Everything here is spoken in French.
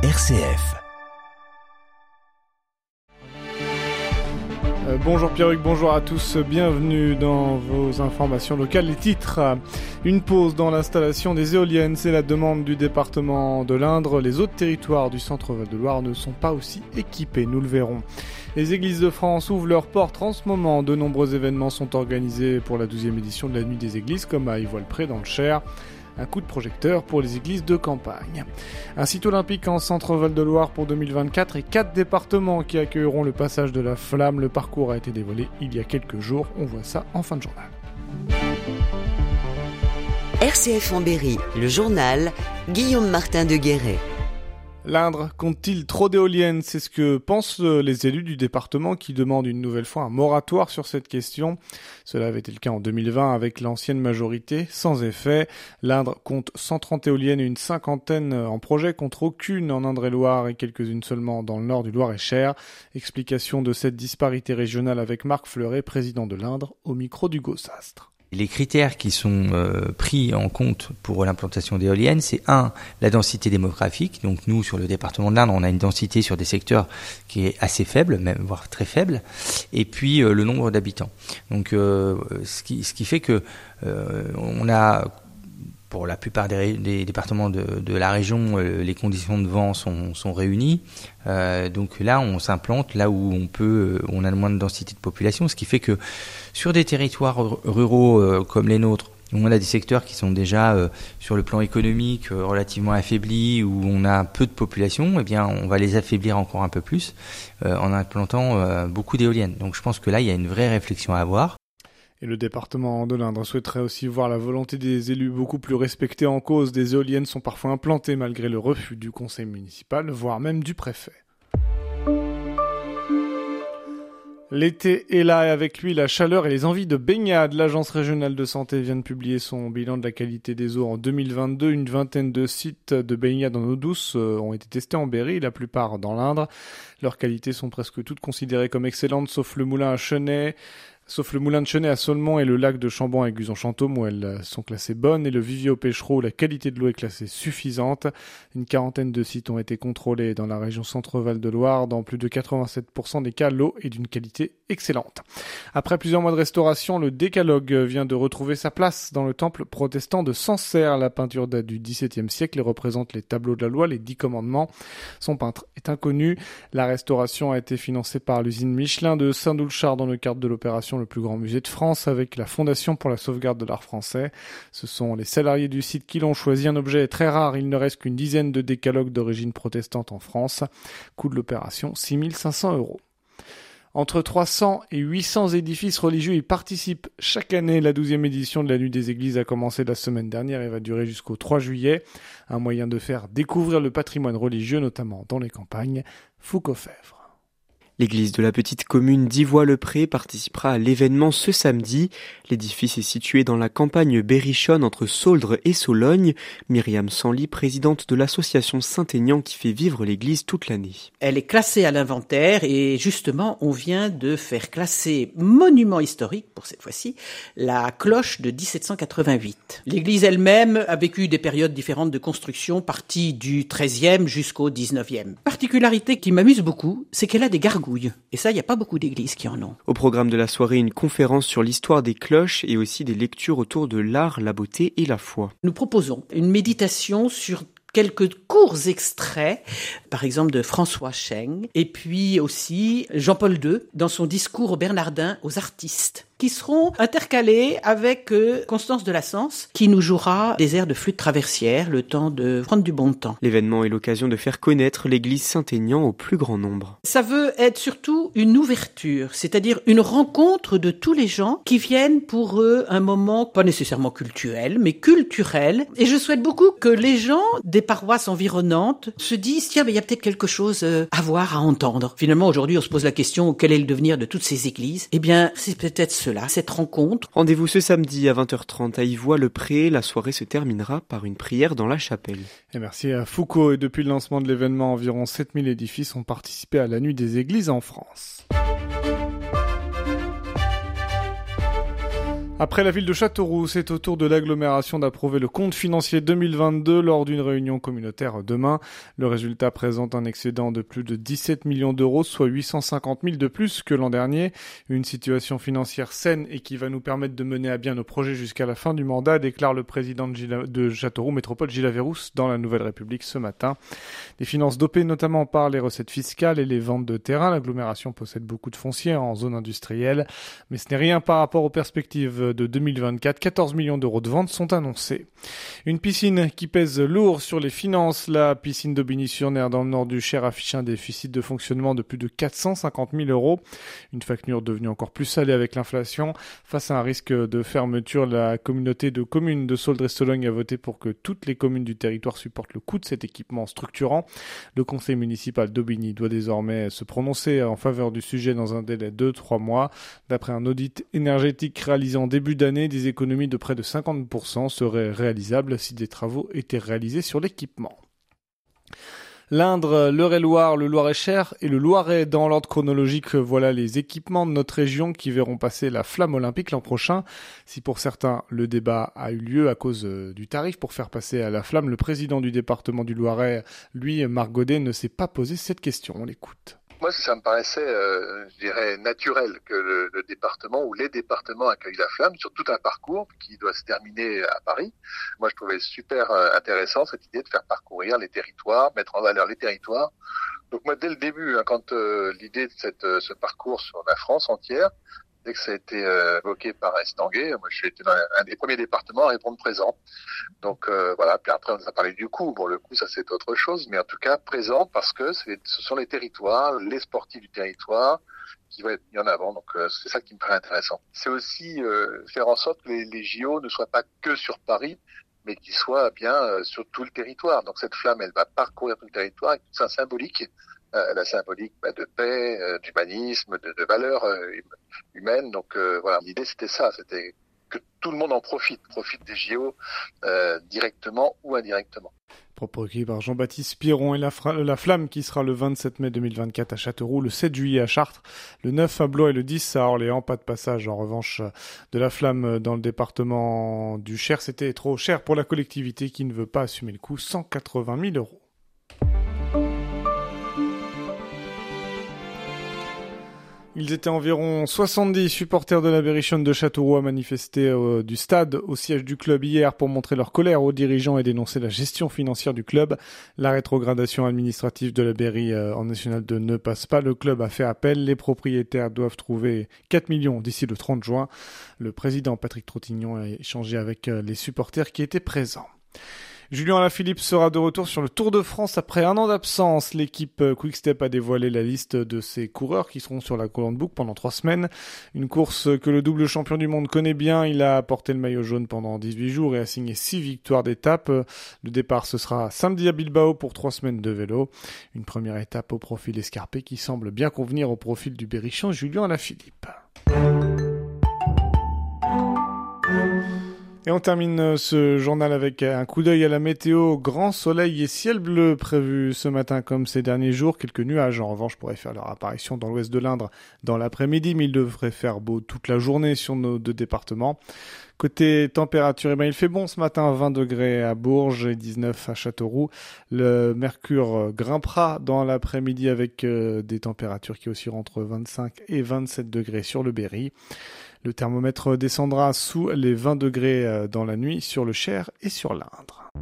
RCF. Euh, bonjour Pierruc, bonjour à tous, bienvenue dans vos informations locales. Les titres, une pause dans l'installation des éoliennes, c'est la demande du département de l'Indre. Les autres territoires du centre Val-de-Loire ne sont pas aussi équipés, nous le verrons. Les églises de France ouvrent leurs portes en ce moment. De nombreux événements sont organisés pour la 12e édition de la Nuit des Églises, comme à Ivoile-Pré dans le Cher un coup de projecteur pour les églises de campagne. Un site olympique en centre Val-de-Loire pour 2024 et quatre départements qui accueilleront le passage de la flamme. Le parcours a été dévoilé il y a quelques jours. On voit ça en fin de journal. RCF en le journal Guillaume Martin de Guéret. L'Indre compte-t-il trop d'éoliennes? C'est ce que pensent euh, les élus du département qui demandent une nouvelle fois un moratoire sur cette question. Cela avait été le cas en 2020 avec l'ancienne majorité, sans effet. L'Indre compte 130 éoliennes et une cinquantaine en projet contre aucune en Indre-et-Loire et quelques-unes seulement dans le nord du Loir-et-Cher. Explication de cette disparité régionale avec Marc Fleuret, président de l'Indre, au micro du Gossastre. Les critères qui sont euh, pris en compte pour l'implantation d'éoliennes, c'est un, la densité démographique. Donc nous, sur le département de l'Indre, on a une densité sur des secteurs qui est assez faible, même voire très faible. Et puis euh, le nombre d'habitants. Donc euh, ce, qui, ce qui fait que on a pour la plupart des, départements de, la région, les conditions de vent sont, réunies. donc là, on s'implante là où on peut, on a le moins de densité de population, ce qui fait que sur des territoires ruraux euh, comme les nôtres, où on a des secteurs qui sont déjà euh, sur le plan économique euh, relativement affaiblis, où on a peu de population, eh bien on va les affaiblir encore un peu plus en implantant beaucoup d'éoliennes. Donc je pense que là il y a une vraie réflexion à avoir. Et le département de l'Indre souhaiterait aussi voir la volonté des élus beaucoup plus respectée en cause. Des éoliennes sont parfois implantées malgré le refus du conseil municipal, voire même du préfet. L'été est là et avec lui la chaleur et les envies de baignade. L'Agence régionale de santé vient de publier son bilan de la qualité des eaux en 2022. Une vingtaine de sites de baignade en eau douce euh, ont été testés en Berry, la plupart dans l'Indre. Leurs qualités sont presque toutes considérées comme excellentes, sauf le moulin à Chenet, Sauf le moulin de Chenet à Solmont et le lac de Chambon à Guzon-Chantôme où elles sont classées bonnes et le vivier au pêchereau où la qualité de l'eau est classée suffisante. Une quarantaine de sites ont été contrôlés dans la région Centre-Val de Loire. Dans plus de 87% des cas, l'eau est d'une qualité excellente. Après plusieurs mois de restauration, le décalogue vient de retrouver sa place dans le temple protestant de Sancerre. La peinture date du XVIIe siècle et représente les tableaux de la loi, les dix commandements. Son peintre est inconnu. La restauration a été financée par l'usine Michelin de Saint-Doulchard dans le cadre de l'opération le plus grand musée de France, avec la Fondation pour la sauvegarde de l'art français. Ce sont les salariés du site qui l'ont choisi. Un objet très rare, il ne reste qu'une dizaine de décalogues d'origine protestante en France. Coût de l'opération 6500 euros. Entre 300 et 800 édifices religieux y participent chaque année. La 12e édition de la Nuit des Églises a commencé la semaine dernière et va durer jusqu'au 3 juillet. Un moyen de faire découvrir le patrimoine religieux, notamment dans les campagnes. Foucault Fèvre. L'église de la petite commune d'Ivois-le-Pré participera à l'événement ce samedi. L'édifice est situé dans la campagne berrichonne entre Sauldre et Sologne. Myriam Sanly, présidente de l'association Saint-Aignan qui fait vivre l'église toute l'année. Elle est classée à l'inventaire et justement on vient de faire classer monument historique pour cette fois-ci la cloche de 1788. L'église elle-même a vécu des périodes différentes de construction partie du 13e jusqu'au 19e. Particularité qui m'amuse beaucoup, c'est qu'elle a des gargouilles et ça, il n'y a pas beaucoup d'églises qui en ont. Au programme de la soirée, une conférence sur l'histoire des cloches et aussi des lectures autour de l'art, la beauté et la foi. Nous proposons une méditation sur quelques courts extraits, par exemple de François Cheng, et puis aussi Jean-Paul II dans son discours Bernardin aux artistes qui seront intercalés avec euh, Constance de la Sens, qui nous jouera des airs de flûte traversière, le temps de prendre du bon temps. L'événement est l'occasion de faire connaître l'église Saint-Aignan au plus grand nombre. Ça veut être surtout une ouverture, c'est-à-dire une rencontre de tous les gens qui viennent pour eux un moment pas nécessairement culturel, mais culturel. Et je souhaite beaucoup que les gens des paroisses environnantes se disent, tiens, mais il y a peut-être quelque chose euh, à voir, à entendre. Finalement, aujourd'hui, on se pose la question, quel est le devenir de toutes ces églises? Eh bien, c'est peut-être ce cette rencontre. Rendez-vous ce samedi à 20h30 à Ivois-le-Pré. La soirée se terminera par une prière dans la chapelle. Et merci à Foucault. Et depuis le lancement de l'événement, environ 7000 édifices ont participé à la nuit des églises en France. Après la ville de Châteauroux, c'est au tour de l'agglomération d'approuver le compte financier 2022 lors d'une réunion communautaire demain. Le résultat présente un excédent de plus de 17 millions d'euros, soit 850 000 de plus que l'an dernier. Une situation financière saine et qui va nous permettre de mener à bien nos projets jusqu'à la fin du mandat, déclare le président de, Châteauroux Métropole Gilles dans la Nouvelle République ce matin. Des finances dopées notamment par les recettes fiscales et les ventes de terrain. L'agglomération possède beaucoup de fonciers en zone industrielle, mais ce n'est rien par rapport aux perspectives de 2024, 14 millions d'euros de ventes sont annoncés. Une piscine qui pèse lourd sur les finances. La piscine d'Aubigny-sur-Ner dans le nord du Cher affiche un déficit de fonctionnement de plus de 450 000 euros. Une facture devenue encore plus salée avec l'inflation. Face à un risque de fermeture, la communauté de communes de Soldres-Sologne a voté pour que toutes les communes du territoire supportent le coût de cet équipement structurant. Le conseil municipal d'Aubigny doit désormais se prononcer en faveur du sujet dans un délai de trois mois. D'après un audit énergétique réalisé en début d'année, des économies de près de 50% seraient réalisables si des travaux étaient réalisés sur l'équipement. L'Indre, l'Eure-et-Loire, le Loir-et-Cher et le Loiret. Dans l'ordre chronologique, voilà les équipements de notre région qui verront passer la flamme olympique l'an prochain. Si pour certains, le débat a eu lieu à cause euh, du tarif pour faire passer à la flamme, le président du département du Loiret, lui, Marc Godet, ne s'est pas posé cette question. On l'écoute. Moi, ça me paraissait, euh, je dirais, naturel que le, le, département ou les départements accueillent la flamme sur tout un parcours qui doit se terminer à Paris. Moi, je trouvais super euh, intéressant cette idée de faire parcourir les territoires, mettre en valeur les territoires. Donc moi, dès le début, hein, quand euh, l'idée de cette, ce parcours sur la France entière, dès que ça a été euh, évoqué par Estanguet, moi suis été dans un des premiers départements à répondre présent. Donc euh, voilà, puis après on nous a parlé du coup. Bon, le coup ça c'est autre chose, mais en tout cas présent parce que ce sont les territoires, les sportifs du territoire qui vont être mis en avant. Donc euh, c'est ça qui me paraît intéressant. C'est aussi faire en sorte que les, les, JO ne soient pas que sur Paris, mais qu'ils soient bien sur tout le territoire. Donc cette flamme, elle va parcourir tout le territoire tout ça symbolique euh, la symbolique bah, de paix, euh, d'humanisme, de, valeurs euh, humaines. Donc voilà, l'idée c'était ça, c'était que tout le monde en profite, profite des JO directement ou indirectement. Propos recueilli par Jean-Baptiste Piron et la, la, Flamme qui sera le 27 mai 2024 à Châteauroux, le 7 juillet à Chartres, le 9 à Blois et le 10 à Orléans. Pas de passage en revanche de la Flamme dans le département du Cher. C'était trop cher pour la collectivité qui ne veut pas assumer le coût, 180 000 euros. Ils étaient environ 70 supporters de la Berrichonne de Châteauroux à manifester euh, du stade au siège du club hier pour montrer leur colère aux dirigeants et dénoncer la gestion financière du club. La rétrogradation administrative de la Berry euh, en National 2 ne passe pas. Le club a fait appel. Les propriétaires doivent trouver 4 millions d'ici le 30 juin. Le président Patrick Trottignon a échangé avec euh, les supporters qui étaient présents. Julien Alaphilippe sera de retour sur le Tour de France après un an d'absence. L'équipe euh, Quickstep a dévoilé la liste de ses coureurs qui seront sur la colonne book pendant trois semaines. Une course que le double champion du monde connaît bien. Il a porté le maillot jaune pendant 18 jours et a signé six victoires d'étape. Le départ ce sera samedi à Bilbao pour trois semaines de vélo. Une première étape au profil escarpé qui semble bien convenir au profil du berrichon Julien Alaphilippe. Et on termine euh, ce journal avec un coup d'œil à la météo. Grand soleil et ciel bleu prévu ce matin comme ces derniers jours. Quelques nuages en revanche pourraient faire leur apparition dans l'ouest de l'Indre dans l'après-midi, mais il devrait faire beau toute la journée sur nos deux départements. Côté température, eh ben, il fait bon ce matin, 20 degrés à Bourges et 19 à Châteauroux. Le mercure grimpera dans l'après-midi avec euh, des températures qui oscillent entre 25 et 27 degrés sur le Berry. Le thermomètre descendra sous les 20 degrés euh, dans la nuit sur le Cher et sur l'Indre.